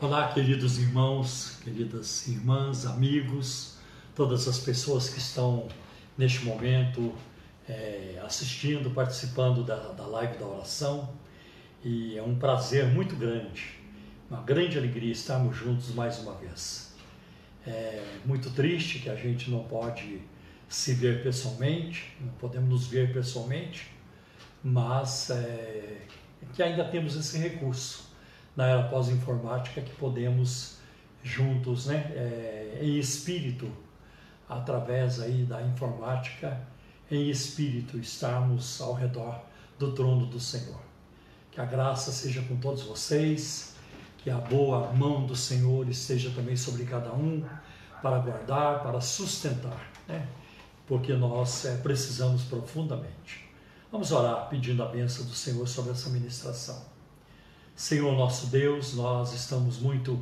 Olá, queridos irmãos, queridas irmãs, amigos, todas as pessoas que estão neste momento é, assistindo, participando da, da live da oração. E é um prazer muito grande, uma grande alegria estarmos juntos mais uma vez. É muito triste que a gente não pode se ver pessoalmente, não podemos nos ver pessoalmente, mas é, que ainda temos esse recurso na era pós-informática que podemos juntos, né, é, em espírito, através aí da informática, em espírito, estarmos ao redor do trono do Senhor. Que a graça seja com todos vocês, que a boa mão do Senhor esteja também sobre cada um, para guardar, para sustentar, né? porque nós é, precisamos profundamente. Vamos orar pedindo a bênção do Senhor sobre essa ministração. Senhor nosso Deus, nós estamos muito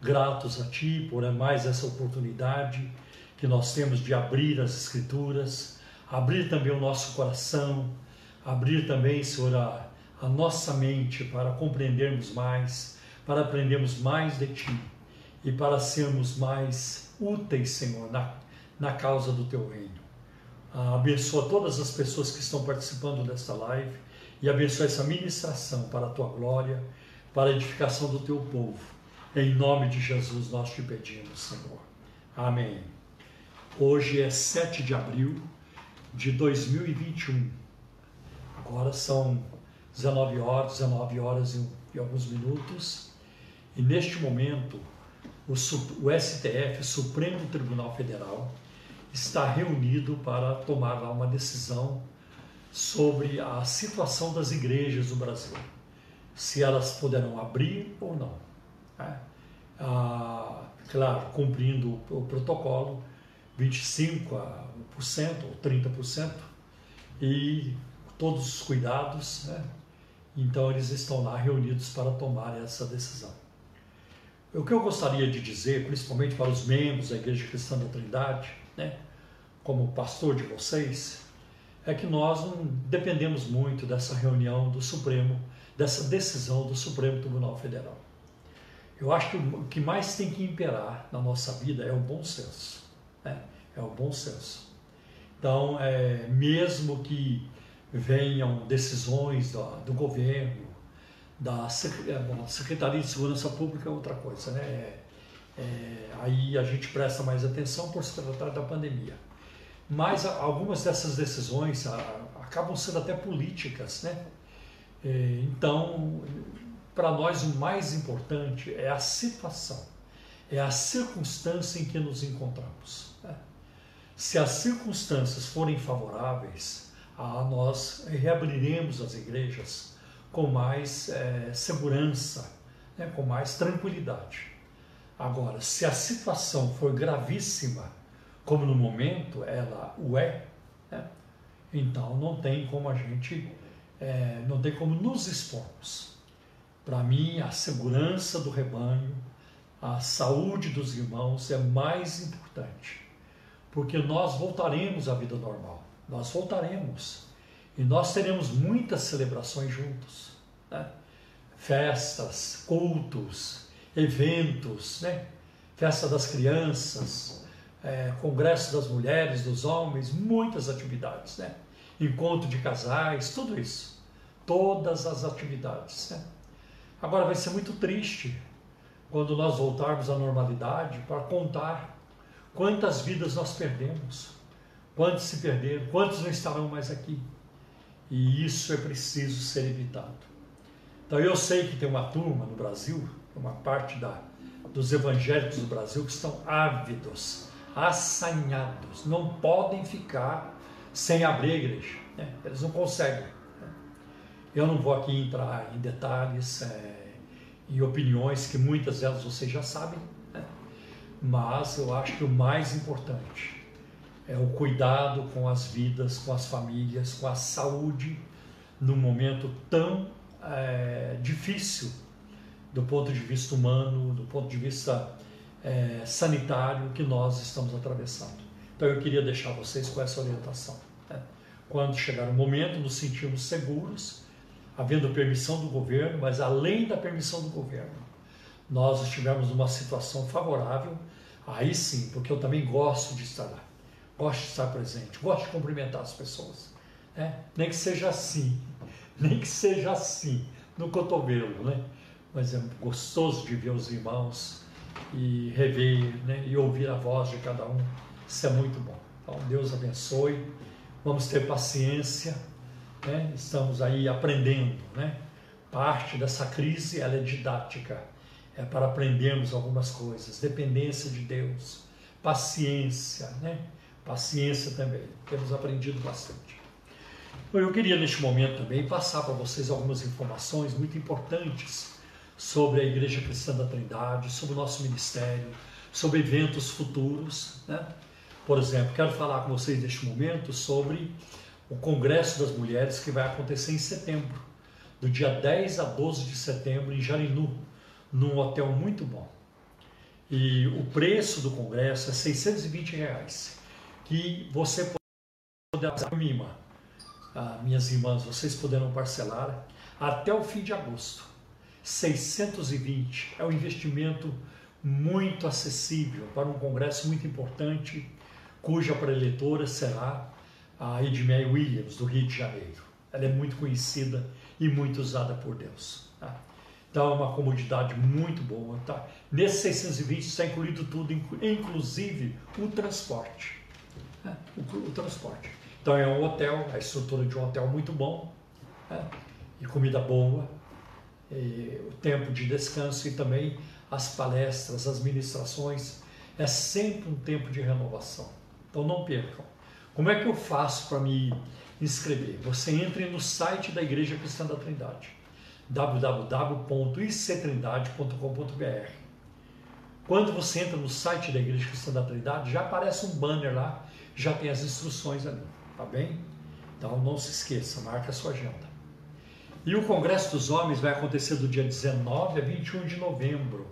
gratos a Ti por mais essa oportunidade que nós temos de abrir as Escrituras, abrir também o nosso coração, abrir também, Senhor, a, a nossa mente para compreendermos mais, para aprendermos mais de Ti e para sermos mais úteis, Senhor, na, na causa do Teu reino. Ah, abençoa todas as pessoas que estão participando desta live e abençoa essa ministração para a tua glória, para a edificação do teu povo. Em nome de Jesus nós te pedimos, Senhor. Amém. Hoje é 7 de abril de 2021. Agora são 19 horas, 19 horas e, alguns minutos. E neste momento, o, o STF, Supremo Tribunal Federal, está reunido para tomar uma decisão sobre a situação das igrejas do Brasil, se elas poderão abrir ou não. Né? Ah, claro, cumprindo o protocolo, 25% ou 30%, e todos os cuidados, né? então eles estão lá reunidos para tomar essa decisão. O que eu gostaria de dizer, principalmente para os membros da Igreja Cristã da Trindade, né, como pastor de vocês, é que nós não dependemos muito dessa reunião do Supremo, dessa decisão do Supremo Tribunal Federal. Eu acho que o que mais tem que imperar na nossa vida é o bom senso. Né? É o bom senso. Então, é, mesmo que venham decisões do, do governo, da é, Secretaria de Segurança Pública é outra coisa, né? É, é, aí a gente presta mais atenção por se tratar da pandemia. Mas algumas dessas decisões acabam sendo até políticas, né? É, então, para nós o mais importante é a situação, é a circunstância em que nos encontramos. Né? Se as circunstâncias forem favoráveis, nós reabriremos as igrejas com mais é, segurança, né? com mais tranquilidade. Agora, se a situação for gravíssima, como no momento ela o é, né? então não tem como a gente, é, não tem como nos expormos. Para mim, a segurança do rebanho, a saúde dos irmãos é mais importante, porque nós voltaremos à vida normal, nós voltaremos e nós teremos muitas celebrações juntos, né? festas, cultos, eventos, né? festa das crianças, é, congresso das mulheres, dos homens, muitas atividades, né? Encontro de casais, tudo isso. Todas as atividades. Né? Agora vai ser muito triste quando nós voltarmos à normalidade para contar quantas vidas nós perdemos, quantos se perderam, quantos não estarão mais aqui. E isso é preciso ser evitado. Então eu sei que tem uma turma no Brasil, uma parte da, dos evangélicos do Brasil que estão ávidos assanhados, não podem ficar sem abrir a igreja. Né? Eles não conseguem. Né? Eu não vou aqui entrar em detalhes é, e opiniões que muitas delas vocês já sabem, né? mas eu acho que o mais importante é o cuidado com as vidas, com as famílias, com a saúde num momento tão é, difícil do ponto de vista humano, do ponto de vista é, sanitário que nós estamos atravessando. Então eu queria deixar vocês com essa orientação. Né? Quando chegar o momento, nos sentimos seguros, havendo permissão do governo, mas além da permissão do governo, nós estivermos numa situação favorável, aí sim, porque eu também gosto de estar lá, gosto de estar presente, gosto de cumprimentar as pessoas. Né? Nem que seja assim, nem que seja assim, no cotovelo, né? Mas é gostoso de ver os irmãos e rever né? e ouvir a voz de cada um. Isso é muito bom. Então, Deus abençoe. Vamos ter paciência. Né? Estamos aí aprendendo, né? Parte dessa crise ela é didática, é para aprendermos algumas coisas. Dependência de Deus, paciência, né? Paciência também. Temos aprendido bastante. Eu queria neste momento também passar para vocês algumas informações muito importantes sobre a Igreja Cristã da Trindade, sobre o nosso ministério, sobre eventos futuros. Né? Por exemplo, quero falar com vocês neste momento sobre o Congresso das Mulheres que vai acontecer em setembro, do dia 10 a 12 de setembro, em Jarinu, num hotel muito bom. E o preço do congresso é 620 reais, que você pode mima. Ah, minhas irmãs, vocês poderão parcelar até o fim de agosto. 620 é um investimento muito acessível para um congresso muito importante, cuja preletora será a Edmeia Williams, do Rio de Janeiro. Ela é muito conhecida e muito usada por Deus. Tá? Então é uma comodidade muito boa. Tá? Nesse 620 está incluído tudo, inclusive o transporte. Né? O, o, transporte. Então é um hotel, a estrutura de um hotel muito bom, né? e comida boa, e o tempo de descanso e também as palestras, as ministrações. É sempre um tempo de renovação. Então não percam. Como é que eu faço para me inscrever? Você entre no site da Igreja Cristã da Trindade, www.ictrindade.com.br. Quando você entra no site da Igreja Cristã da Trindade, já aparece um banner lá, já tem as instruções ali, tá bem? Então não se esqueça, marque a sua agenda. E o Congresso dos Homens vai acontecer do dia 19 a 21 de novembro,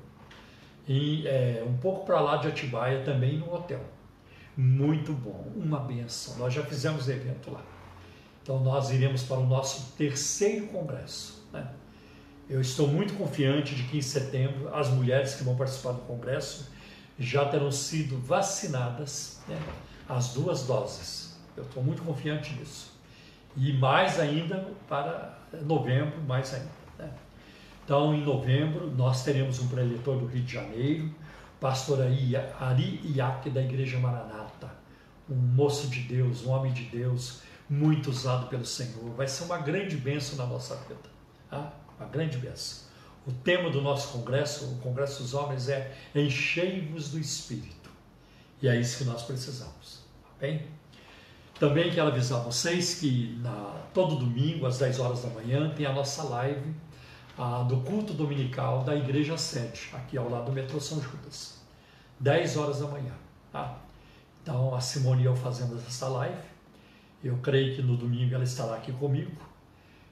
em, é, um pouco para lá de Atibaia, também no hotel. Muito bom, uma benção. Nós já fizemos evento lá. Então nós iremos para o nosso terceiro congresso. Né? Eu estou muito confiante de que em setembro as mulheres que vão participar do congresso já terão sido vacinadas, né? as duas doses. Eu estou muito confiante nisso. E mais ainda para novembro, mais ainda. Né? Então, em novembro, nós teremos um preletor do Rio de Janeiro, pastor Ari Iac da Igreja Maranata, um moço de Deus, um homem de Deus, muito usado pelo Senhor. Vai ser uma grande bênção na nossa vida, tá? uma grande bênção. O tema do nosso congresso, o Congresso dos Homens, é Enchei-vos do Espírito. E é isso que nós precisamos, tá bem? Também quero avisar vocês que na, todo domingo, às 10 horas da manhã, tem a nossa live ah, do culto dominical da Igreja Sede, aqui ao lado do metrô São Judas. 10 horas da manhã. Tá? Então a Simone e eu fazemos essa live. Eu creio que no domingo ela estará aqui comigo.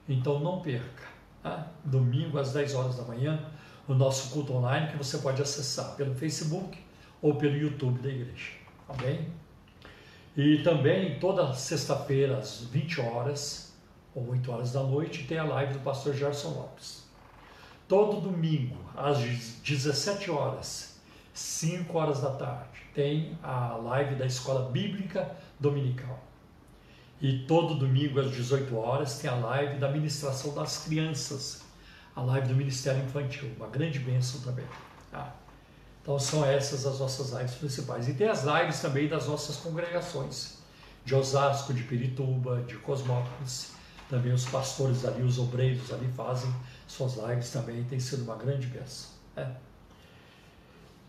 Então não perca. Tá? Domingo às 10 horas da manhã, o nosso culto online que você pode acessar pelo Facebook ou pelo YouTube da igreja. Tá bem? E também toda sexta-feira às 20 horas ou 8 horas da noite tem a live do pastor Gerson Lopes. Todo domingo às 17 horas 5 horas da tarde, tem a live da Escola Bíblica Dominical. E todo domingo às 18 horas tem a live da ministração das crianças, a live do Ministério Infantil, uma grande bênção também. Tá? Então são essas as nossas lives principais. E tem as lives também das nossas congregações, de Osasco, de Pirituba, de Cosmópolis. Também os pastores ali, os obreiros ali fazem suas lives também, tem sido uma grande bênção. É.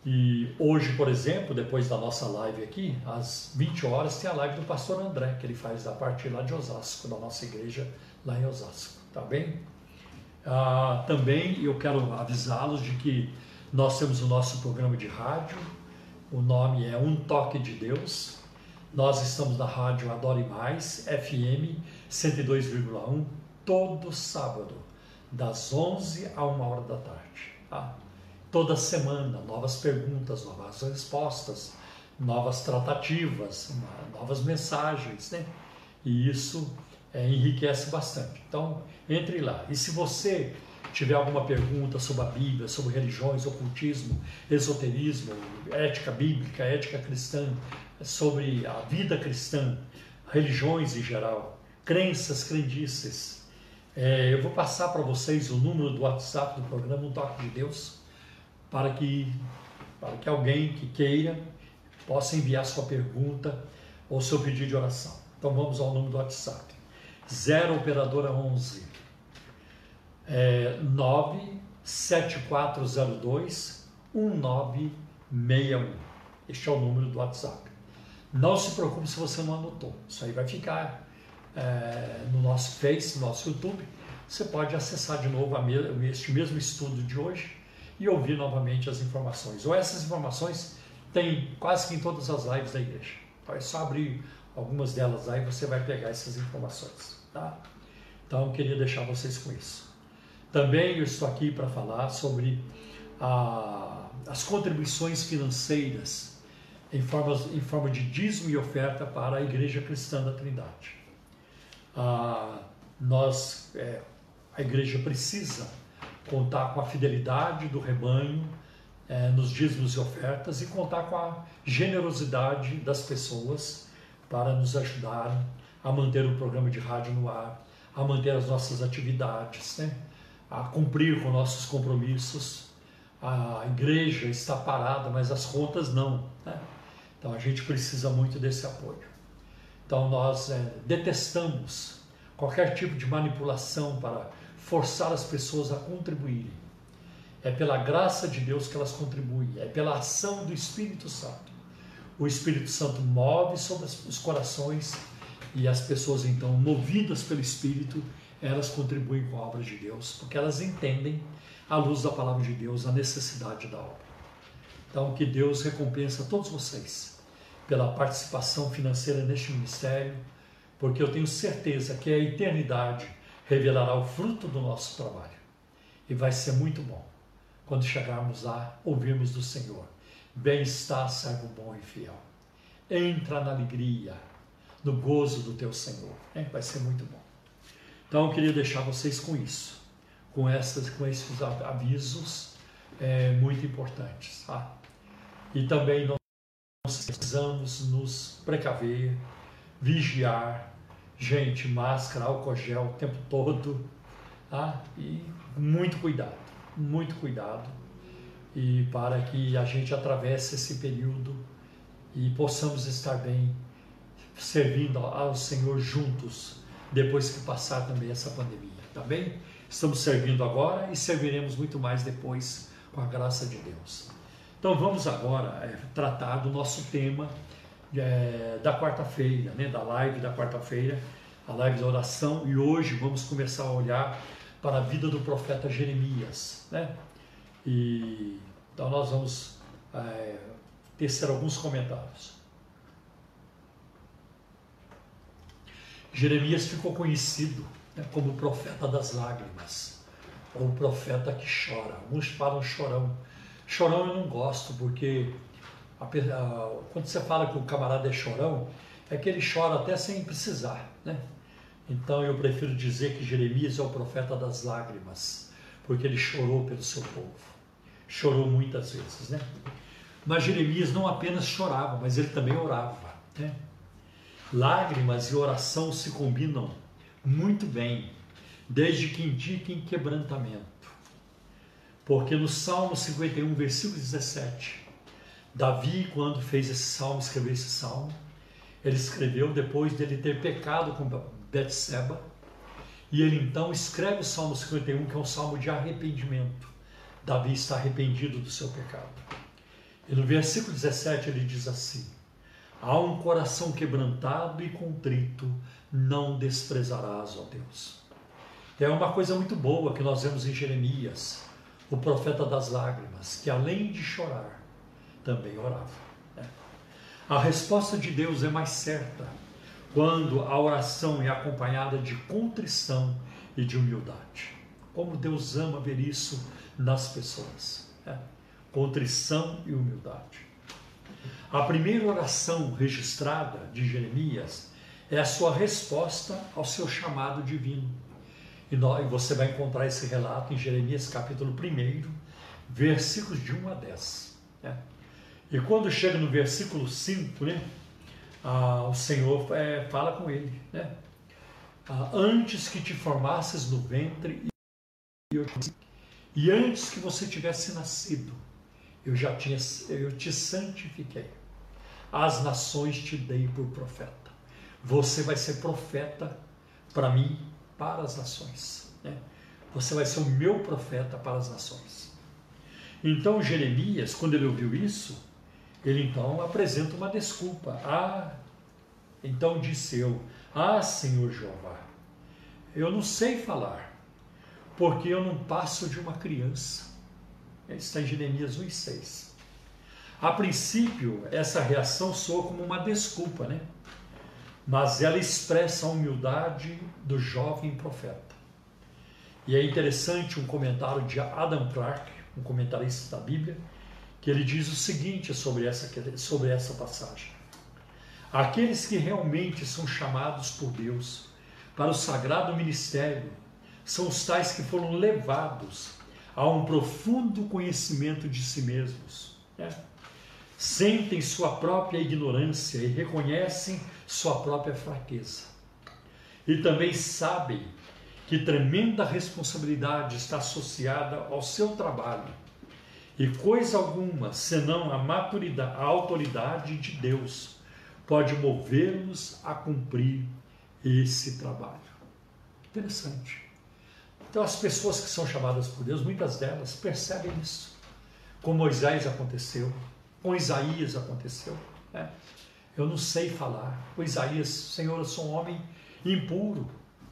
E hoje, por exemplo, depois da nossa live aqui, às 20 horas, tem a live do pastor André, que ele faz da parte lá de Osasco, da nossa igreja lá em Osasco, tá bem? Ah, também eu quero avisá-los de que nós temos o nosso programa de rádio, o nome é Um Toque de Deus. Nós estamos na rádio Adore Mais, FM 102,1, todo sábado, das 11 a 1 hora da tarde. Tá? toda semana, novas perguntas, novas respostas, novas tratativas, novas mensagens, né? E isso é, enriquece bastante. Então, entre lá. E se você tiver alguma pergunta sobre a Bíblia, sobre religiões, ocultismo, esoterismo, ética bíblica, ética cristã, sobre a vida cristã, religiões em geral, crenças, crendices, é, eu vou passar para vocês o número do WhatsApp do programa Um Toque de Deus, para que, para que alguém que queira possa enviar sua pergunta ou seu pedido de oração. Então vamos ao número do WhatsApp. 0 operadora 11 é, 97402 1961. Este é o número do WhatsApp. Não se preocupe se você não anotou. Isso aí vai ficar é, no nosso Face, no nosso YouTube. Você pode acessar de novo me este mesmo estudo de hoje e ouvir novamente as informações. Ou essas informações tem quase que em todas as lives da igreja. Então é só abrir algumas delas aí você vai pegar essas informações. Tá? Então eu queria deixar vocês com isso. Também eu estou aqui para falar sobre a, as contribuições financeiras em forma, em forma de dízimo e oferta para a Igreja Cristã da Trindade. Ah, nós, é, a igreja precisa contar com a fidelidade do rebanho é, nos dízimos e ofertas e contar com a generosidade das pessoas para nos ajudarem a manter o programa de rádio no ar, a manter as nossas atividades, né? A cumprir com nossos compromissos. A igreja está parada, mas as contas não. Né? Então a gente precisa muito desse apoio. Então nós é, detestamos qualquer tipo de manipulação para forçar as pessoas a contribuírem. É pela graça de Deus que elas contribuem, é pela ação do Espírito Santo. O Espírito Santo move sobre os corações e as pessoas, então, movidas pelo Espírito, elas contribuem com a obra de Deus, porque elas entendem, à luz da palavra de Deus, a necessidade da obra. Então, que Deus recompensa todos vocês pela participação financeira neste ministério, porque eu tenho certeza que a eternidade revelará o fruto do nosso trabalho. E vai ser muito bom quando chegarmos lá, ouvirmos do Senhor: Bem está, servo bom e fiel. Entra na alegria, no gozo do teu Senhor. É, vai ser muito bom. Então eu queria deixar vocês com isso, com, essas, com esses avisos é, muito importantes. Tá? E também nós precisamos nos precaver, vigiar, gente, máscara, álcool gel o tempo todo, tá? E muito cuidado, muito cuidado, e para que a gente atravesse esse período e possamos estar bem, servindo ao Senhor juntos, depois que passar também essa pandemia, tá bem? Estamos servindo agora e serviremos muito mais depois, com a graça de Deus. Então vamos agora é, tratar do nosso tema é, da quarta-feira, né, da live da quarta-feira, a live da oração, e hoje vamos começar a olhar para a vida do profeta Jeremias. Né? E, então nós vamos é, tecer alguns comentários. Jeremias ficou conhecido né, como o profeta das lágrimas, ou o profeta que chora. Alguns falam chorão Chorão eu não gosto, porque a, a, quando você fala que o camarada é chorão, é que ele chora até sem precisar, né? Então eu prefiro dizer que Jeremias é o profeta das lágrimas, porque ele chorou pelo seu povo. Chorou muitas vezes, né? Mas Jeremias não apenas chorava, mas ele também orava, né? Lágrimas e oração se combinam muito bem, desde que indiquem quebrantamento. Porque no Salmo 51, versículo 17, Davi, quando fez esse salmo, escreveu esse salmo, ele escreveu depois dele ter pecado com Betseba, e ele então escreve o Salmo 51, que é um salmo de arrependimento. Davi está arrependido do seu pecado. E no versículo 17 ele diz assim: Há um coração quebrantado e contrito, não desprezarás, ó Deus. É uma coisa muito boa que nós vemos em Jeremias o profeta das lágrimas, que além de chorar, também orava. Né? A resposta de Deus é mais certa quando a oração é acompanhada de contrição e de humildade. Como Deus ama ver isso nas pessoas. Né? Contrição e humildade. A primeira oração registrada de Jeremias é a sua resposta ao seu chamado divino. E você vai encontrar esse relato em Jeremias capítulo 1, versículos de 1 a 10. Né? E quando chega no versículo 5, né, ah, o Senhor é, fala com ele, né? Ah, antes que te formasses no ventre e antes que você tivesse nascido, eu já tinha, eu te santifiquei. As nações te dei por profeta. Você vai ser profeta para mim, para as nações. Né? Você vai ser o meu profeta para as nações. Então Jeremias, quando ele ouviu isso, ele então apresenta uma desculpa. Ah, então disse eu: Ah, Senhor Jeová, eu não sei falar, porque eu não passo de uma criança. Está em Jeremias 1,6. A princípio, essa reação soa como uma desculpa, né? Mas ela expressa a humildade do jovem profeta. E é interessante um comentário de Adam Clarke, um comentarista da Bíblia, que ele diz o seguinte sobre essa, sobre essa passagem. Aqueles que realmente são chamados por Deus para o sagrado ministério são os tais que foram levados a um profundo conhecimento de si mesmos. Né? Sentem sua própria ignorância e reconhecem sua própria fraqueza. E também sabem que tremenda responsabilidade está associada ao seu trabalho. E coisa alguma, senão a maturidade, a autoridade de Deus, pode movê-los a cumprir esse trabalho. Interessante. Então, as pessoas que são chamadas por Deus, muitas delas percebem isso. Com Moisés aconteceu, com Isaías aconteceu. Né? Eu não sei falar. Com Isaías, Senhor, eu sou um homem impuro,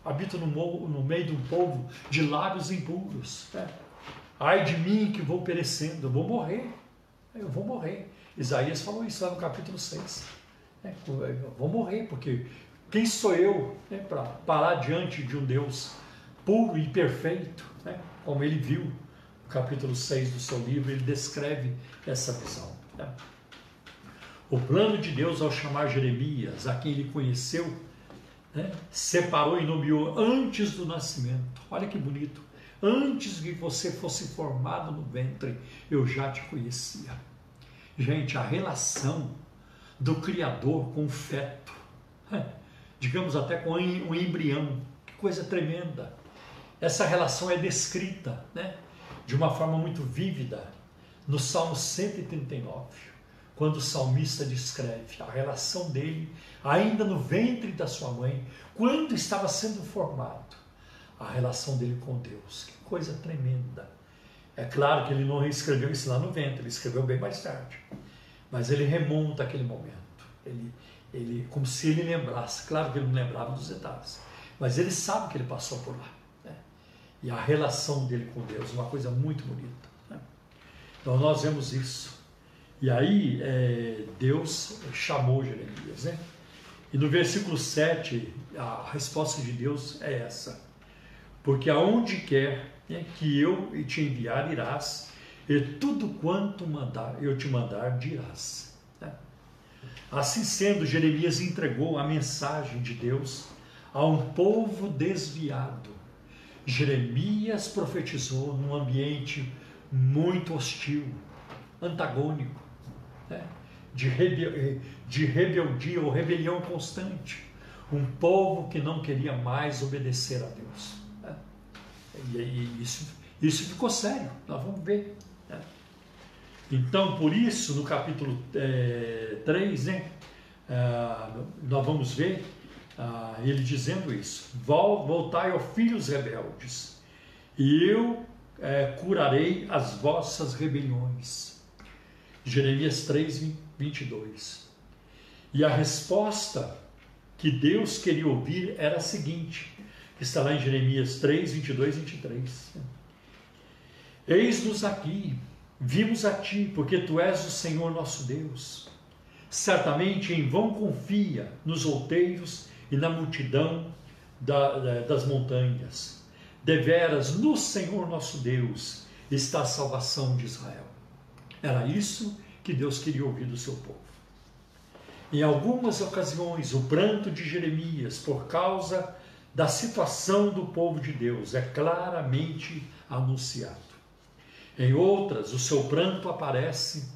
habito no, no meio de um povo de lábios impuros. Né? Ai de mim que vou perecendo, eu vou morrer. Eu vou morrer. Isaías falou isso lá no capítulo 6. Né? Eu vou morrer, porque quem sou eu né, para parar diante de um Deus puro e perfeito, né? como ele viu no capítulo 6 do seu livro, ele descreve essa visão. Né? O plano de Deus ao chamar Jeremias, a quem ele conheceu, né? separou e nomeou antes do nascimento. Olha que bonito. Antes que você fosse formado no ventre, eu já te conhecia. Gente, a relação do Criador com o feto, digamos até com um embrião, que coisa tremenda. Essa relação é descrita né, de uma forma muito vívida no Salmo 139, quando o salmista descreve a relação dele, ainda no ventre da sua mãe, quando estava sendo formado, a relação dele com Deus. Que coisa tremenda. É claro que ele não escreveu isso lá no ventre, ele escreveu bem mais tarde. Mas ele remonta aquele momento. Ele, ele, como se ele lembrasse. Claro que ele não lembrava dos detalhes. Mas ele sabe que ele passou por lá e a relação dele com Deus, uma coisa muito bonita. Então nós vemos isso. E aí é, Deus chamou Jeremias. Né? E no versículo 7, a resposta de Deus é essa: Porque aonde quer né, que eu te enviar, irás, e tudo quanto mandar, eu te mandar, dirás. Né? Assim sendo, Jeremias entregou a mensagem de Deus a um povo desviado Jeremias profetizou num ambiente muito hostil, antagônico, né? de, rebel de rebeldia ou rebelião constante. Um povo que não queria mais obedecer a Deus. Né? E, e isso, isso ficou sério, nós vamos ver. Né? Então, por isso, no capítulo é, 3, né, é, nós vamos ver ah, ele dizendo isso: Voltai, ó filhos rebeldes, e eu é, curarei as vossas rebeliões. Jeremias 3, 22. E a resposta que Deus queria ouvir era a seguinte, que está lá em Jeremias 3, 22 e 23. Eis-nos aqui, vimos a ti, porque tu és o Senhor nosso Deus. Certamente em vão confia nos outeiros e na multidão da, das montanhas. Deveras no Senhor nosso Deus está a salvação de Israel. Era isso que Deus queria ouvir do seu povo. Em algumas ocasiões, o pranto de Jeremias por causa da situação do povo de Deus é claramente anunciado. Em outras, o seu pranto aparece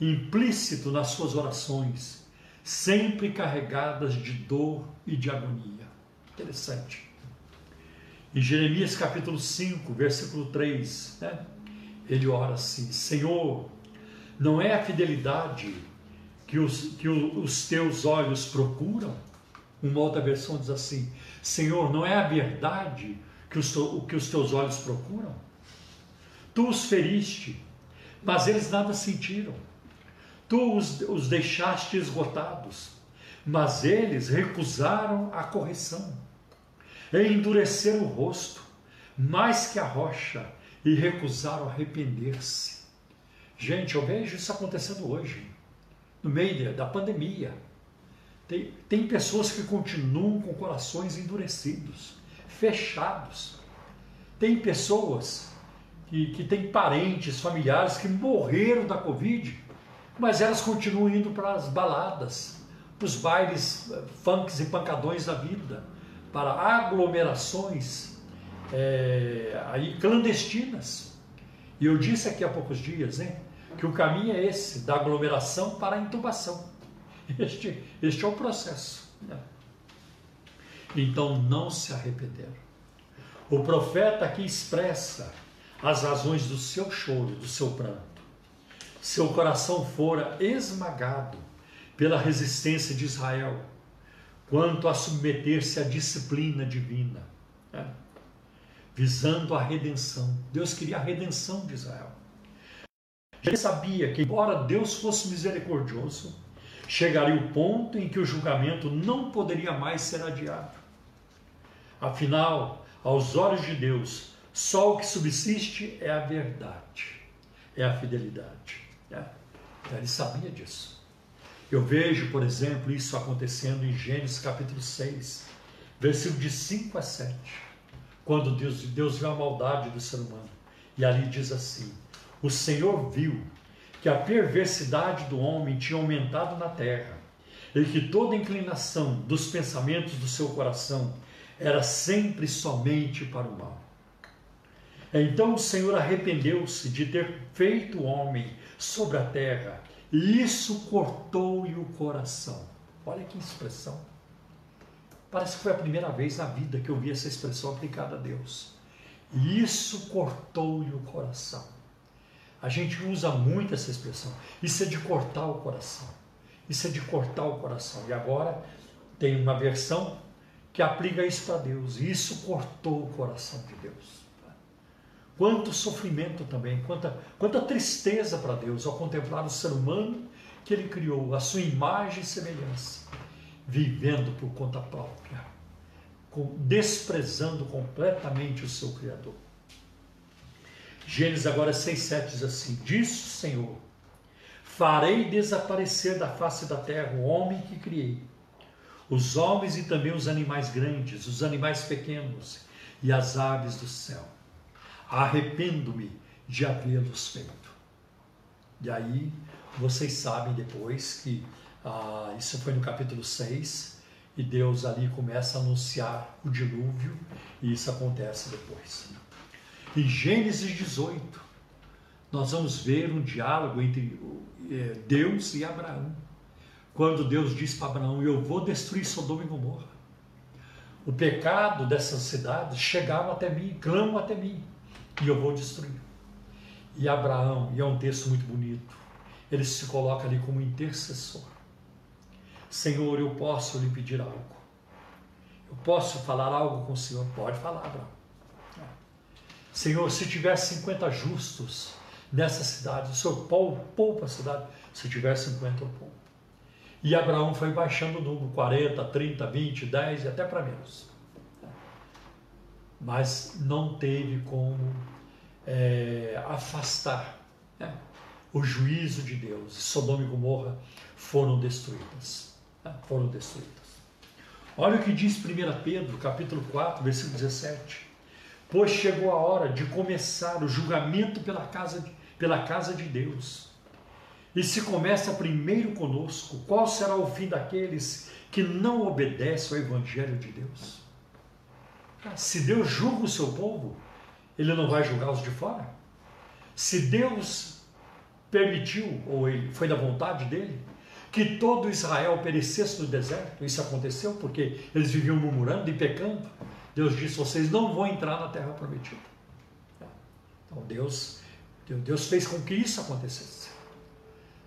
implícito nas suas orações, sempre carregadas de dor e de agonia. Interessante. Em Jeremias capítulo 5, versículo 3, né, ele ora assim: Senhor, não é a fidelidade que os, que os teus olhos procuram? Uma outra versão diz assim: Senhor, não é a verdade que os, que os teus olhos procuram? Tu os feriste, mas eles nada sentiram. Tu os, os deixaste esgotados, mas eles recusaram a correção. E endureceram o rosto, mais que a rocha, e recusaram arrepender-se. Gente, eu vejo isso acontecendo hoje, no meio da pandemia. Tem, tem pessoas que continuam com corações endurecidos, fechados. Tem pessoas que, que têm parentes, familiares que morreram da Covid, mas elas continuam indo para as baladas, para os bailes eh, funks e pancadões da vida, para aglomerações é, aí clandestinas. E eu disse aqui há poucos dias, né, que o caminho é esse, da aglomeração para a intubação. Este, este é o processo. Né? Então não se arrependeram. O profeta aqui expressa as razões do seu choro, do seu pranto. Seu coração fora esmagado pela resistência de Israel, quanto a submeter-se à disciplina divina, né? visando a redenção. Deus queria a redenção de Israel. Ele sabia que, embora Deus fosse misericordioso, chegaria o ponto em que o julgamento não poderia mais ser adiado. Afinal, aos olhos de Deus, só o que subsiste é a verdade, é a fidelidade. Né? Então ele sabia disso. Eu vejo, por exemplo, isso acontecendo em Gênesis capítulo 6, versículo de 5 a 7, quando Deus, Deus viu a maldade do ser humano. E ali diz assim: O Senhor viu que a perversidade do homem tinha aumentado na terra, e que toda inclinação dos pensamentos do seu coração era sempre somente para o mal. Então o Senhor arrependeu-se de ter feito o homem sobre a terra, e isso cortou-lhe o coração. Olha que expressão. Parece que foi a primeira vez na vida que eu vi essa expressão aplicada a Deus. E isso cortou-lhe o coração. A gente usa muito essa expressão. Isso é de cortar o coração. Isso é de cortar o coração. E agora tem uma versão que aplica isso para Deus. E isso cortou o coração de Deus. Quanto sofrimento também, quanta, quanta tristeza para Deus ao contemplar o ser humano que Ele criou, a sua imagem e semelhança, vivendo por conta própria, desprezando completamente o seu Criador. Gênesis agora 6,7 diz assim: Disso, Senhor, farei desaparecer da face da terra o homem que criei, os homens e também os animais grandes, os animais pequenos e as aves do céu arrependo-me de havê-los feito. E aí vocês sabem depois que ah, isso foi no capítulo 6, e Deus ali começa a anunciar o dilúvio, e isso acontece depois. Em Gênesis 18, nós vamos ver um diálogo entre eh, Deus e Abraão. Quando Deus diz para Abraão: Eu vou destruir Sodoma e Gomorra. O pecado dessas cidades chegava até mim, clamam até mim e eu vou destruir. E Abraão, e é um texto muito bonito, ele se coloca ali como intercessor. Senhor, eu posso lhe pedir algo. Eu posso falar algo com o Senhor? Pode falar, Abraão. Senhor, se tiver 50 justos nessa cidade, o Senhor poupa a cidade. Se tiver 50, eu poupo. E Abraão foi baixando o número 40, 30, 20, 10 e até para menos mas não teve como é, afastar né, o juízo de Deus. Sodoma e Gomorra foram destruídas. Né, foram destruídas. Olha o que diz 1 Pedro, capítulo 4, versículo 17. Pois chegou a hora de começar o julgamento pela casa de, pela casa de Deus. E se começa primeiro conosco, qual será o fim daqueles que não obedecem ao Evangelho de Deus? Se Deus julga o seu povo, ele não vai julgar os de fora? Se Deus permitiu, ou ele, foi da vontade dele, que todo Israel perecesse no deserto, isso aconteceu porque eles viviam murmurando e pecando. Deus disse: vocês não vão entrar na terra prometida. Então Deus, Deus fez com que isso acontecesse.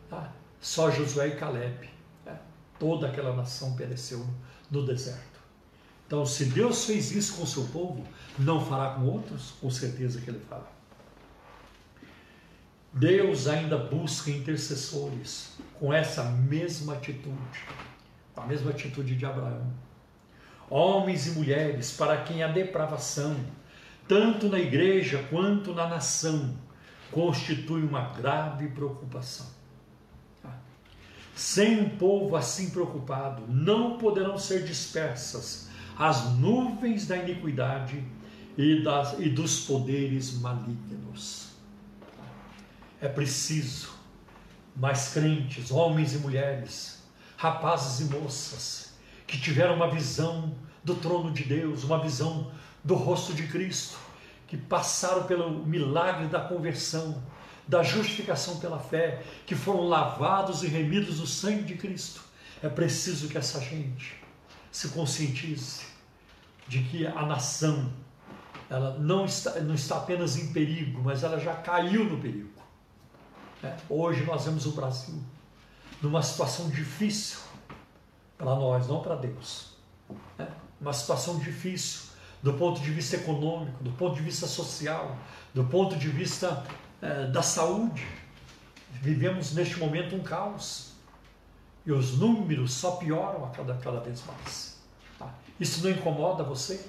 Tá? Só Josué e Caleb, né? toda aquela nação pereceu no deserto. Então, se Deus fez isso com o seu povo, não fará com outros? Com certeza que ele fará. Deus ainda busca intercessores com essa mesma atitude, a mesma atitude de Abraão. Homens e mulheres para quem a depravação, tanto na igreja quanto na nação, constitui uma grave preocupação. Sem um povo assim preocupado, não poderão ser dispersas as nuvens da iniquidade e, das, e dos poderes malignos. É preciso mais crentes, homens e mulheres, rapazes e moças, que tiveram uma visão do trono de Deus, uma visão do rosto de Cristo, que passaram pelo milagre da conversão, da justificação pela fé, que foram lavados e remidos no sangue de Cristo. É preciso que essa gente se conscientize de que a nação ela não está, não está apenas em perigo, mas ela já caiu no perigo. É, hoje nós vemos o Brasil numa situação difícil para nós, não para Deus. É, uma situação difícil do ponto de vista econômico, do ponto de vista social, do ponto de vista é, da saúde. Vivemos neste momento um caos. E os números só pioram a cada, cada vez mais. Tá? Isso não incomoda você?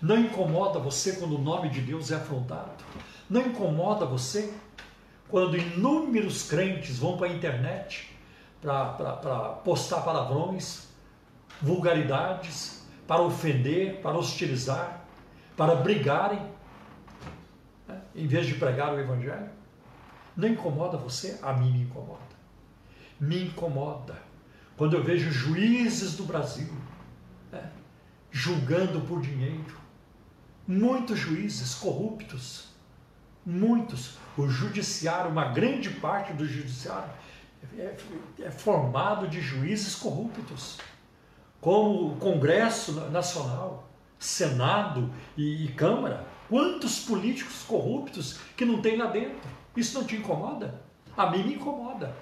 Não incomoda você quando o nome de Deus é afrontado? Não incomoda você quando inúmeros crentes vão para a internet para postar palavrões, vulgaridades, para ofender, para hostilizar, para brigarem, né? em vez de pregar o Evangelho? Não incomoda você? A mim me incomoda. Me incomoda quando eu vejo juízes do Brasil né? julgando por dinheiro. Muitos juízes corruptos, muitos. O judiciário, uma grande parte do judiciário, é, é formado de juízes corruptos, como o Congresso Nacional, Senado e, e Câmara. Quantos políticos corruptos que não tem lá dentro? Isso não te incomoda? A mim me incomoda.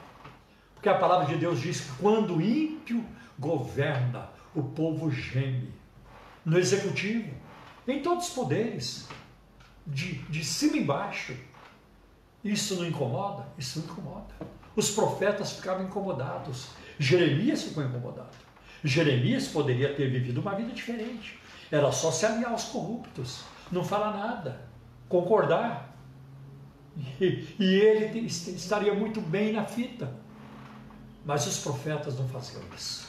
Porque a palavra de Deus diz que quando o ímpio governa, o povo geme. No executivo, em todos os poderes, de, de cima e embaixo. Isso não incomoda? Isso não incomoda. Os profetas ficavam incomodados. Jeremias ficou incomodado. Jeremias poderia ter vivido uma vida diferente. Era só se aliar aos corruptos, não falar nada, concordar. E, e ele estaria muito bem na fita. Mas os profetas não faziam isso.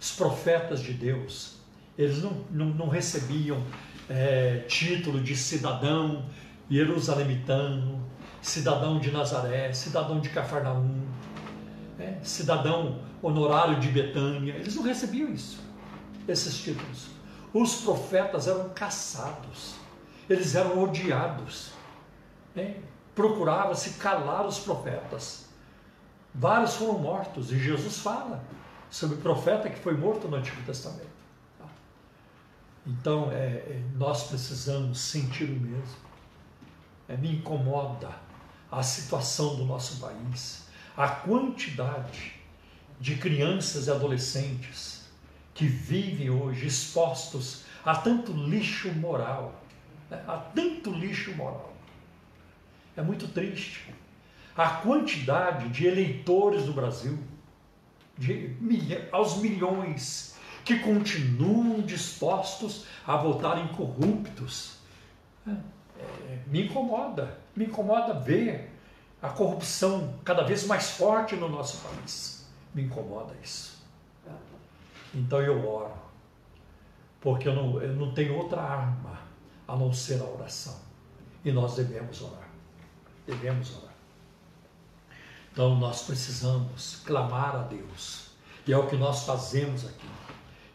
Os profetas de Deus, eles não, não, não recebiam é, título de cidadão jerusalemitano, cidadão de Nazaré, cidadão de Cafarnaum, é, cidadão honorário de Betânia. Eles não recebiam isso, esses títulos. Os profetas eram caçados, eles eram odiados. É, Procurava-se calar os profetas. Vários foram mortos, e Jesus fala sobre o profeta que foi morto no Antigo Testamento. Então, é, é, nós precisamos sentir o mesmo. É, me incomoda a situação do nosso país, a quantidade de crianças e adolescentes que vivem hoje expostos a tanto lixo moral, né? a tanto lixo moral. É muito triste. A quantidade de eleitores do Brasil, de, aos milhões que continuam dispostos a votarem corruptos. É, é, me incomoda, me incomoda ver a corrupção cada vez mais forte no nosso país. Me incomoda isso. Então eu oro, porque eu não, eu não tenho outra arma a não ser a oração. E nós devemos orar. Devemos orar. Então nós precisamos clamar a Deus. E é o que nós fazemos aqui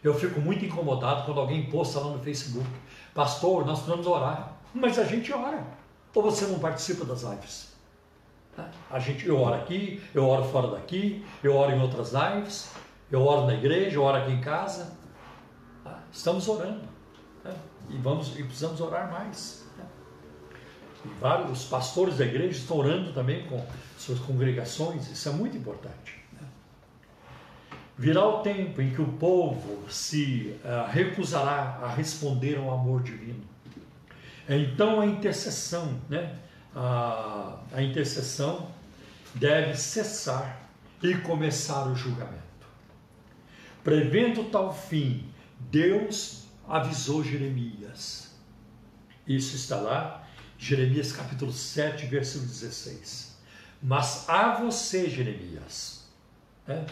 Eu fico muito incomodado quando alguém posta lá no Facebook, pastor, nós precisamos orar. Mas a gente ora. Ou você não participa das lives? Tá? A gente, eu oro aqui, eu oro fora daqui, eu oro em outras lives, eu oro na igreja, eu oro aqui em casa. Tá? Estamos orando. Tá? E, vamos, e precisamos orar mais. Vários pastores da igreja estão orando também com suas congregações, isso é muito importante. Virá o tempo em que o povo se uh, recusará a responder ao amor divino. Então a intercessão, né? a, a intercessão deve cessar e começar o julgamento. Prevendo tal fim, Deus avisou Jeremias. Isso está lá, Jeremias capítulo 7, versículo 16. Mas a você, Jeremias, né?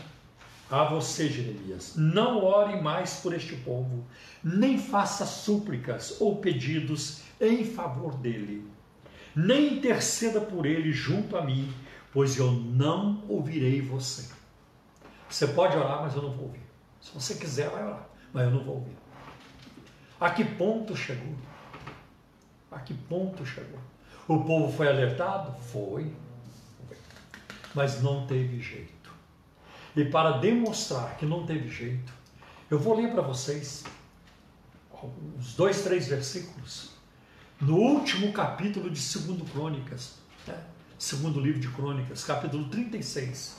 a você, Jeremias, não ore mais por este povo, nem faça súplicas ou pedidos em favor dele, nem interceda por ele junto a mim, pois eu não ouvirei você. Você pode orar, mas eu não vou ouvir. Se você quiser, vai orar, mas eu não vou ouvir. A que ponto chegou? A que ponto chegou? O povo foi alertado? Foi. foi. Mas não teve jeito. E para demonstrar que não teve jeito, eu vou ler para vocês uns dois, três versículos no último capítulo de Segundo Crônicas, né? segundo livro de Crônicas, capítulo 36.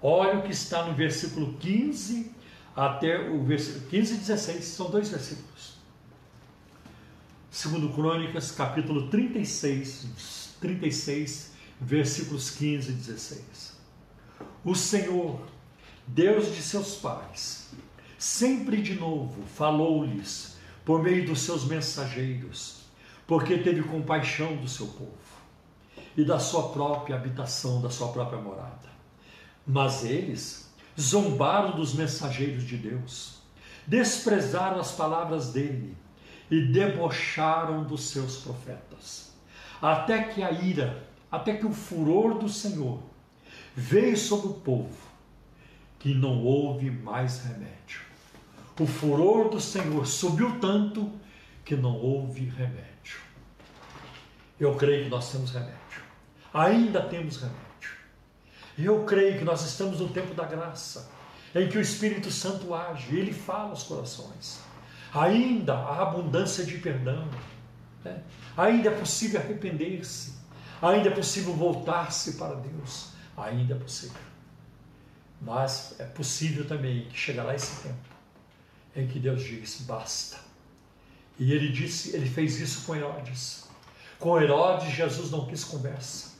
Olha o que está no versículo 15 até o versículo 15 e 16, são dois versículos. Segundo Crônicas, capítulo 36, 36, versículos 15 e 16. O Senhor, Deus de seus pais, sempre de novo falou-lhes por meio dos seus mensageiros porque teve compaixão do seu povo e da sua própria habitação, da sua própria morada. Mas eles zombaram dos mensageiros de Deus, desprezaram as palavras dele e debocharam dos seus profetas. Até que a ira, até que o furor do Senhor veio sobre o povo, que não houve mais remédio. O furor do Senhor subiu tanto que não houve remédio. Eu creio que nós temos remédio. Ainda temos remédio. Eu creio que nós estamos no tempo da graça, em que o Espírito Santo age, ele fala aos corações. Ainda há abundância de perdão. Né? Ainda é possível arrepender-se. Ainda é possível voltar-se para Deus. Ainda é possível. Mas é possível também que chegará esse tempo em que Deus diz: basta. E ele disse, ele fez isso com Herodes. Com Herodes, Jesus não quis conversa.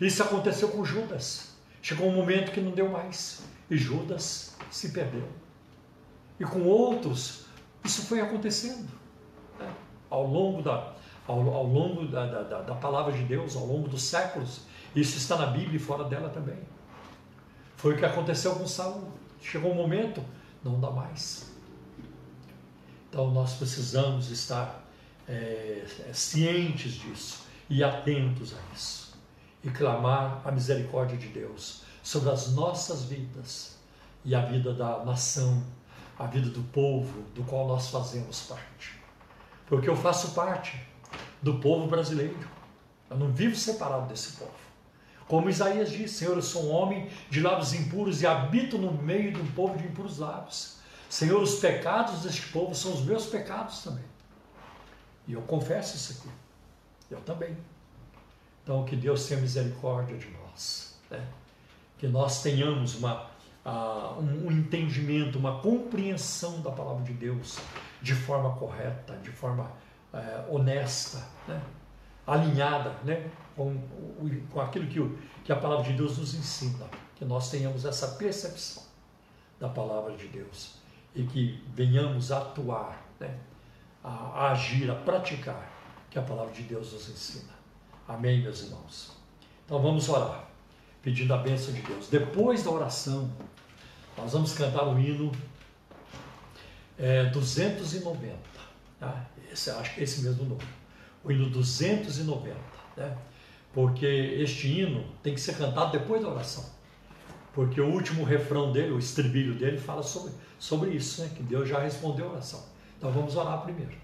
Isso aconteceu com Judas. Chegou um momento que não deu mais. E Judas se perdeu. E com outros, isso foi acontecendo. Né? Ao longo, da, ao, ao longo da, da, da palavra de Deus, ao longo dos séculos. Isso está na Bíblia e fora dela também. Foi o que aconteceu com Saul. Chegou um momento, não dá mais. Então nós precisamos estar é, é, cientes disso e atentos a isso. E clamar a misericórdia de Deus sobre as nossas vidas e a vida da nação, a vida do povo do qual nós fazemos parte. Porque eu faço parte do povo brasileiro. Eu não vivo separado desse povo. Como Isaías diz, Senhor, eu sou um homem de lábios impuros e habito no meio de um povo de impuros lábios. Senhor, os pecados deste povo são os meus pecados também. E eu confesso isso aqui. Eu também. Então, que Deus tenha misericórdia de nós. Né? Que nós tenhamos uma, uh, um entendimento, uma compreensão da palavra de Deus de forma correta, de forma uh, honesta, né? alinhada né? com, com aquilo que, que a palavra de Deus nos ensina. Que nós tenhamos essa percepção da palavra de Deus e que venhamos a atuar. Né? a, a agir, a praticar que a palavra de Deus nos ensina. Amém, meus irmãos? Então vamos orar, pedindo a bênção de Deus. Depois da oração, nós vamos cantar o hino é, 290. Tá? Esse, acho que é esse mesmo número. O hino 290. Né? Porque este hino tem que ser cantado depois da oração. Porque o último refrão dele, o estribilho dele, fala sobre, sobre isso, né? que Deus já respondeu a oração. Então vamos orar primeiro.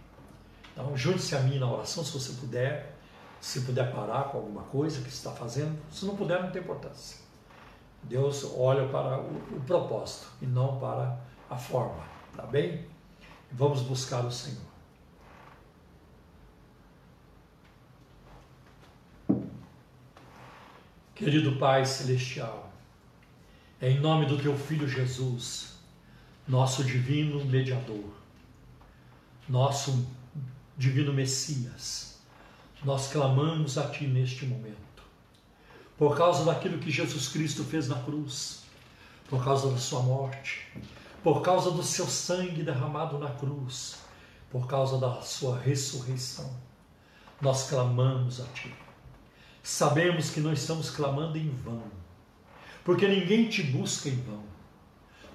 Então junte-se a mim na oração, se você puder, se puder parar com alguma coisa que está fazendo. Se não puder, não tem importância. Deus olha para o, o propósito e não para a forma, tá bem? Vamos buscar o Senhor. Querido Pai Celestial, em nome do Teu Filho Jesus, nosso divino mediador, nosso divino Messias, nós clamamos a Ti neste momento, por causa daquilo que Jesus Cristo fez na cruz, por causa da Sua morte, por causa do Seu sangue derramado na cruz, por causa da Sua ressurreição. Nós clamamos a Ti sabemos que não estamos clamando em vão, porque ninguém te busca em vão.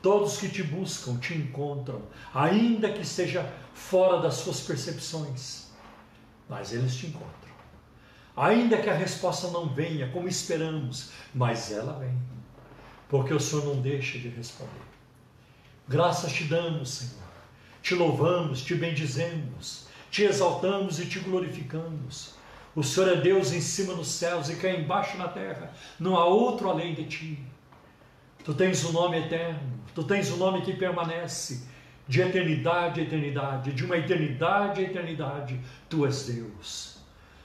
Todos que te buscam te encontram, ainda que esteja fora das suas percepções, mas eles te encontram. Ainda que a resposta não venha como esperamos, mas ela vem, porque o Senhor não deixa de responder. Graças te damos, Senhor, te louvamos, te bendizemos, te exaltamos e te glorificamos o Senhor é Deus em cima nos céus e cá embaixo na terra. Não há outro além de ti. Tu tens o um nome eterno, tu tens o um nome que permanece de eternidade a eternidade, de uma eternidade a eternidade. Tu és Deus.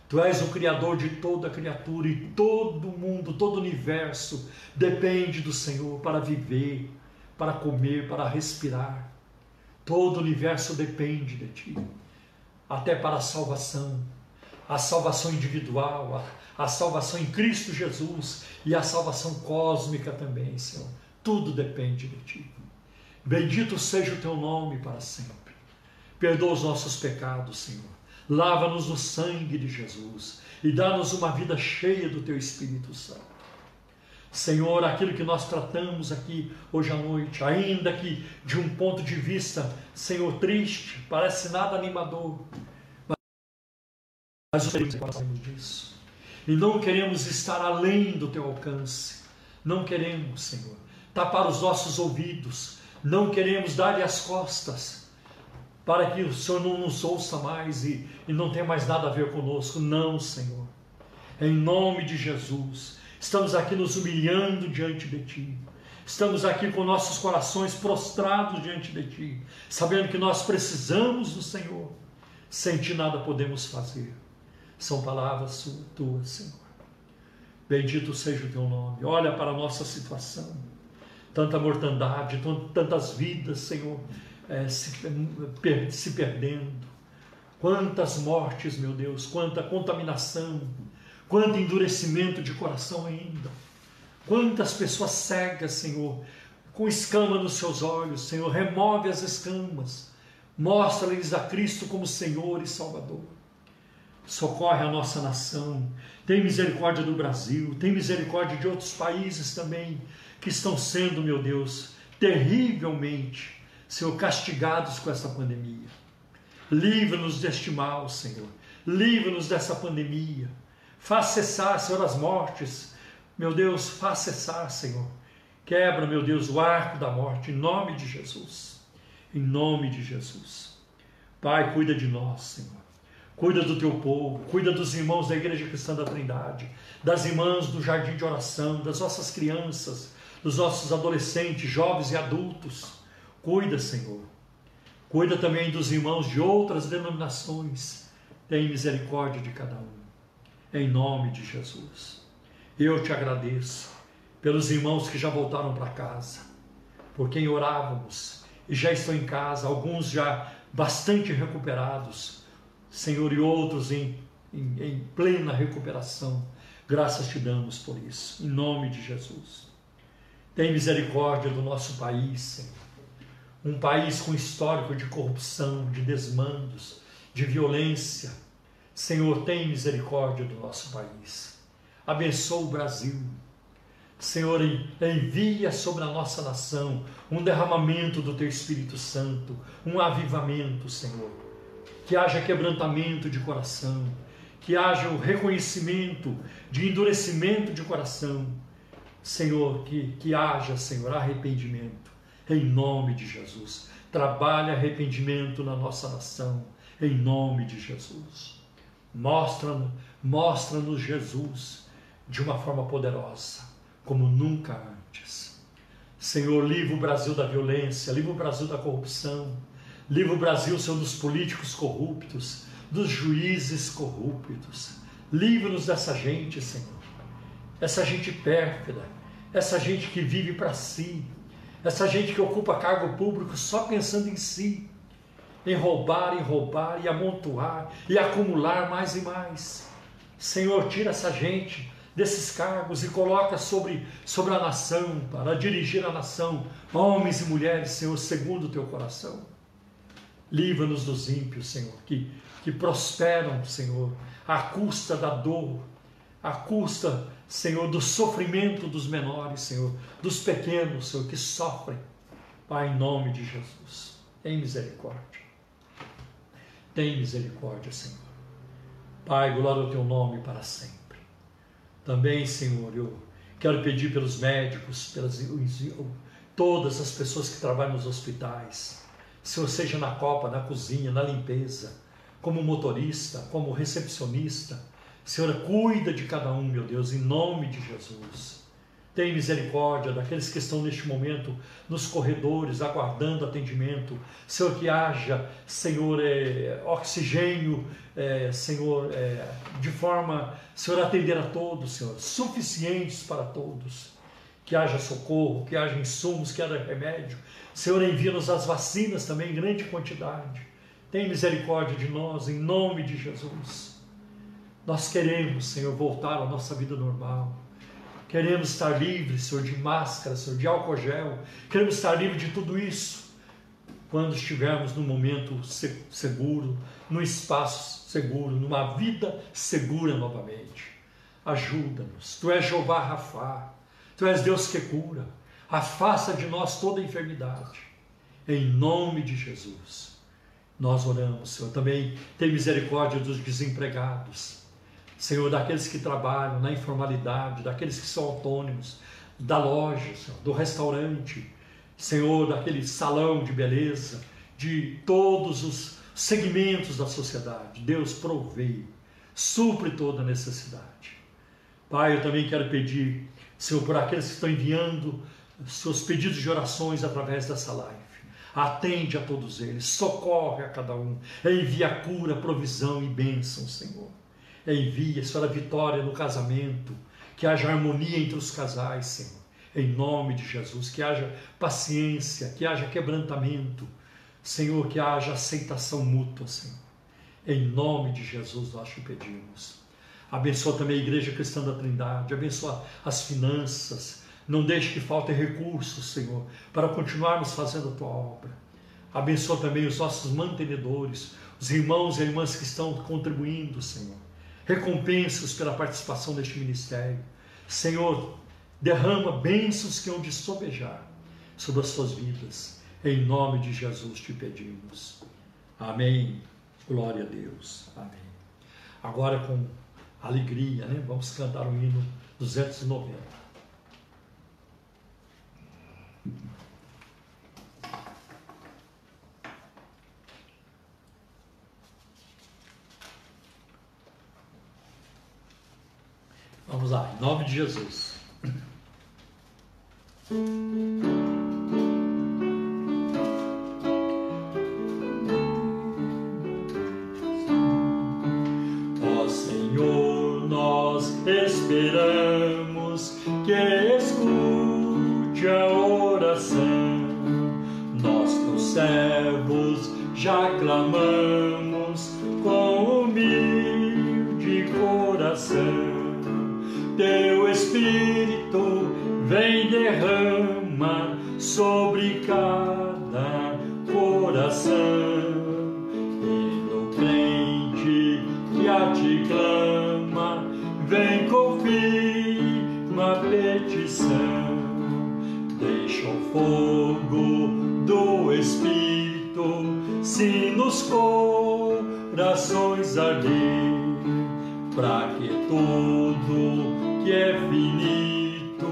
Tu és o Criador de toda criatura e todo mundo, todo universo depende do Senhor para viver, para comer, para respirar. Todo o universo depende de Ti, até para a salvação a salvação individual, a, a salvação em Cristo Jesus e a salvação cósmica também, Senhor. Tudo depende de Ti. Bendito seja o Teu nome para sempre. Perdoa os nossos pecados, Senhor. Lava-nos no sangue de Jesus e dá-nos uma vida cheia do Teu Espírito Santo. Senhor, aquilo que nós tratamos aqui hoje à noite, ainda que de um ponto de vista, Senhor, triste, parece nada animador, mas sabemos disso. E não queremos estar além do teu alcance. Não queremos, Senhor, tapar os nossos ouvidos. Não queremos dar-lhe as costas para que o Senhor não nos ouça mais e, e não tenha mais nada a ver conosco. Não, Senhor. Em nome de Jesus, estamos aqui nos humilhando diante de Ti. Estamos aqui com nossos corações prostrados diante de Ti, sabendo que nós precisamos do Senhor. Sem Ti nada podemos fazer. São palavras tuas, Senhor. Bendito seja o teu nome. Olha para a nossa situação. Tanta mortandade, tantas vidas, Senhor, é, se, se perdendo. Quantas mortes, meu Deus, quanta contaminação, quanto endurecimento de coração ainda. Quantas pessoas cegas, Senhor, com escama nos seus olhos, Senhor, remove as escamas, mostra-lhes a Cristo como Senhor e Salvador socorre a nossa nação, tem misericórdia do Brasil, tem misericórdia de outros países também que estão sendo, meu Deus, terrivelmente, Senhor, castigados com essa pandemia. Livra-nos deste mal, Senhor. Livra-nos dessa pandemia. Faz cessar, Senhor, as mortes. Meu Deus, faz cessar, Senhor. Quebra, meu Deus, o arco da morte, em nome de Jesus. Em nome de Jesus. Pai, cuida de nós, Senhor. Cuida do teu povo, cuida dos irmãos da Igreja Cristã da Trindade, das irmãs do jardim de oração, das nossas crianças, dos nossos adolescentes, jovens e adultos. Cuida, Senhor. Cuida também dos irmãos de outras denominações. Tem misericórdia de cada um. Em nome de Jesus. Eu te agradeço pelos irmãos que já voltaram para casa, por quem orávamos e já estão em casa, alguns já bastante recuperados Senhor, e outros em, em, em plena recuperação. Graças te damos por isso, em nome de Jesus. Tem misericórdia do nosso país, Senhor. Um país com histórico de corrupção, de desmandos, de violência. Senhor, tem misericórdia do nosso país. Abençoa o Brasil. Senhor, envia sobre a nossa nação um derramamento do Teu Espírito Santo, um avivamento, Senhor que haja quebrantamento de coração, que haja o reconhecimento de endurecimento de coração. Senhor, que, que haja, Senhor, arrependimento, em nome de Jesus. Trabalhe arrependimento na nossa nação, em nome de Jesus. Mostra-nos mostra Jesus de uma forma poderosa, como nunca antes. Senhor, livra o Brasil da violência, livra o Brasil da corrupção, livra o Brasil, Senhor, dos políticos corruptos, dos juízes corruptos. Livra-nos dessa gente, Senhor. Essa gente pérfida, essa gente que vive para si, essa gente que ocupa cargo público só pensando em si, em roubar, em roubar, e amontoar, e acumular mais e mais. Senhor, tira essa gente desses cargos e coloca sobre, sobre a nação, para dirigir a nação, homens e mulheres, Senhor, segundo o teu coração. Livra-nos dos ímpios, Senhor, que, que prosperam, Senhor, à custa da dor, à custa, Senhor, do sofrimento dos menores, Senhor, dos pequenos, Senhor, que sofrem. Pai, em nome de Jesus, tem misericórdia. Tem misericórdia, Senhor. Pai, glória ao teu nome para sempre. Também, Senhor, eu quero pedir pelos médicos, pelas todas as pessoas que trabalham nos hospitais, seja na copa, na cozinha, na limpeza, como motorista, como recepcionista, Senhor, cuida de cada um, meu Deus, em nome de Jesus. Tem misericórdia daqueles que estão neste momento nos corredores, aguardando atendimento. Senhor, que haja, Senhor, é, oxigênio, é, Senhor, é, de forma, Senhor, atender a todos, Senhor, suficientes para todos. Que haja socorro, que haja insumos, que haja remédio, Senhor, envia-nos as vacinas também em grande quantidade. Tem misericórdia de nós, em nome de Jesus. Nós queremos, Senhor, voltar à nossa vida normal. Queremos estar livres, Senhor, de máscara, Senhor, de álcool gel. Queremos estar livres de tudo isso quando estivermos num momento seguro, num espaço seguro, numa vida segura novamente. Ajuda-nos. Tu és Jeová Rafá. Tu és Deus que cura afasta de nós toda enfermidade. Em nome de Jesus, nós oramos, Senhor. Também tem misericórdia dos desempregados, Senhor, daqueles que trabalham na informalidade, daqueles que são autônomos, da loja, Senhor, do restaurante, Senhor, daquele salão de beleza, de todos os segmentos da sociedade. Deus provei, supre toda necessidade. Pai, eu também quero pedir, Senhor, por aqueles que estão enviando seus pedidos de orações através dessa live. Atende a todos eles, socorre a cada um, envia cura, provisão e bênção, Senhor. Envia, Senhor, a vitória no casamento, que haja harmonia entre os casais, Senhor. Em nome de Jesus, que haja paciência, que haja quebrantamento, Senhor, que haja aceitação mútua, Senhor. Em nome de Jesus nós te pedimos. Abençoa também a Igreja Cristã da Trindade, abençoa as finanças, não deixe que faltem recursos, Senhor, para continuarmos fazendo a tua obra. Abençoa também os nossos mantenedores, os irmãos e irmãs que estão contribuindo, Senhor. Recompensa-os pela participação neste ministério. Senhor, derrama bênçãos que hão de sobejar sobre as suas vidas. Em nome de Jesus te pedimos. Amém. Glória a Deus. Amém. Agora com alegria, né? Vamos cantar o hino 290. Vamos lá, em nome de Jesus. Já com humilde coração teu Espírito vem derrama sobre cada coração. E no crente que a ti clama, vem confirma a petição. Deixa o fogo se nos corações arder, para que tudo que é finito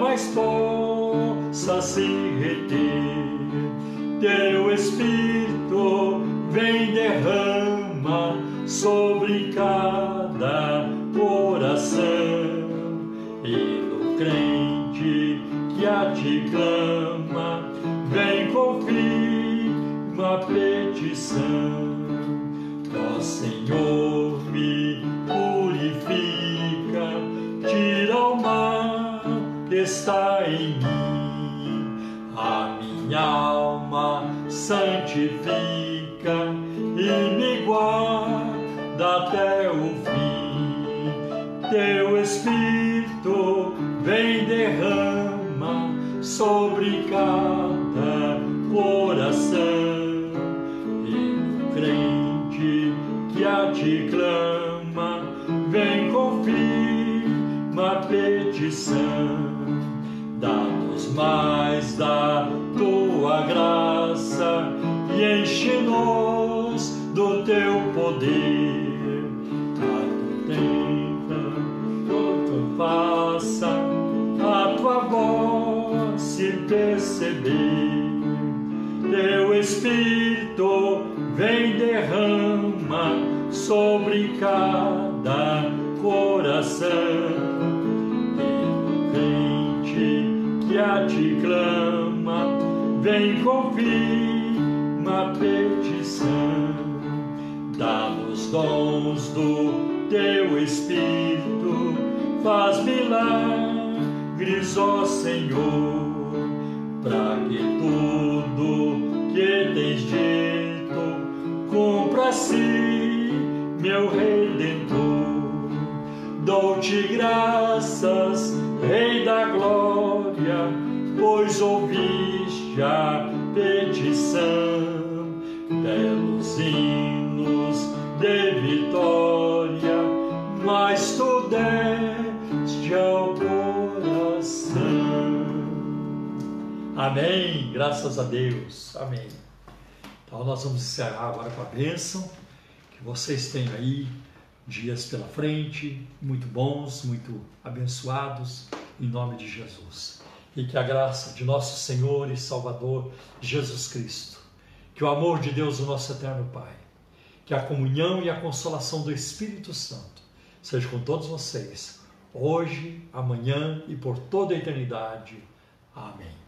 mais possa se reter. Teu Espírito vem derrama sobre cada coração e no crente que a ti clama, está em mim, a minha alma santifica e me guarda até o fim. Teu Espírito vem derrama sobre cada mais da tua graça e enche-nos do teu poder. Contempla, tu faça a tua voz se perceber. Teu Espírito vem derrama sobre cada coração. Crente que a ti clama, vem confirma a petição. Dá-nos dons do teu Espírito, faz milagres, ó Senhor, para que tudo que tens dito cumpra-se, meu Redentor. Dou-te graças, Rei da Glória, ouviste a petição, belos hinos de vitória, mas tu deste ao coração. Amém. Graças a Deus. Amém. Então nós vamos encerrar agora com a bênção. Que vocês tenham aí dias pela frente, muito bons, muito abençoados, em nome de Jesus. E que a graça de nosso Senhor e Salvador Jesus Cristo, que o amor de Deus, o nosso eterno Pai, que a comunhão e a consolação do Espírito Santo seja com todos vocês, hoje, amanhã e por toda a eternidade. Amém.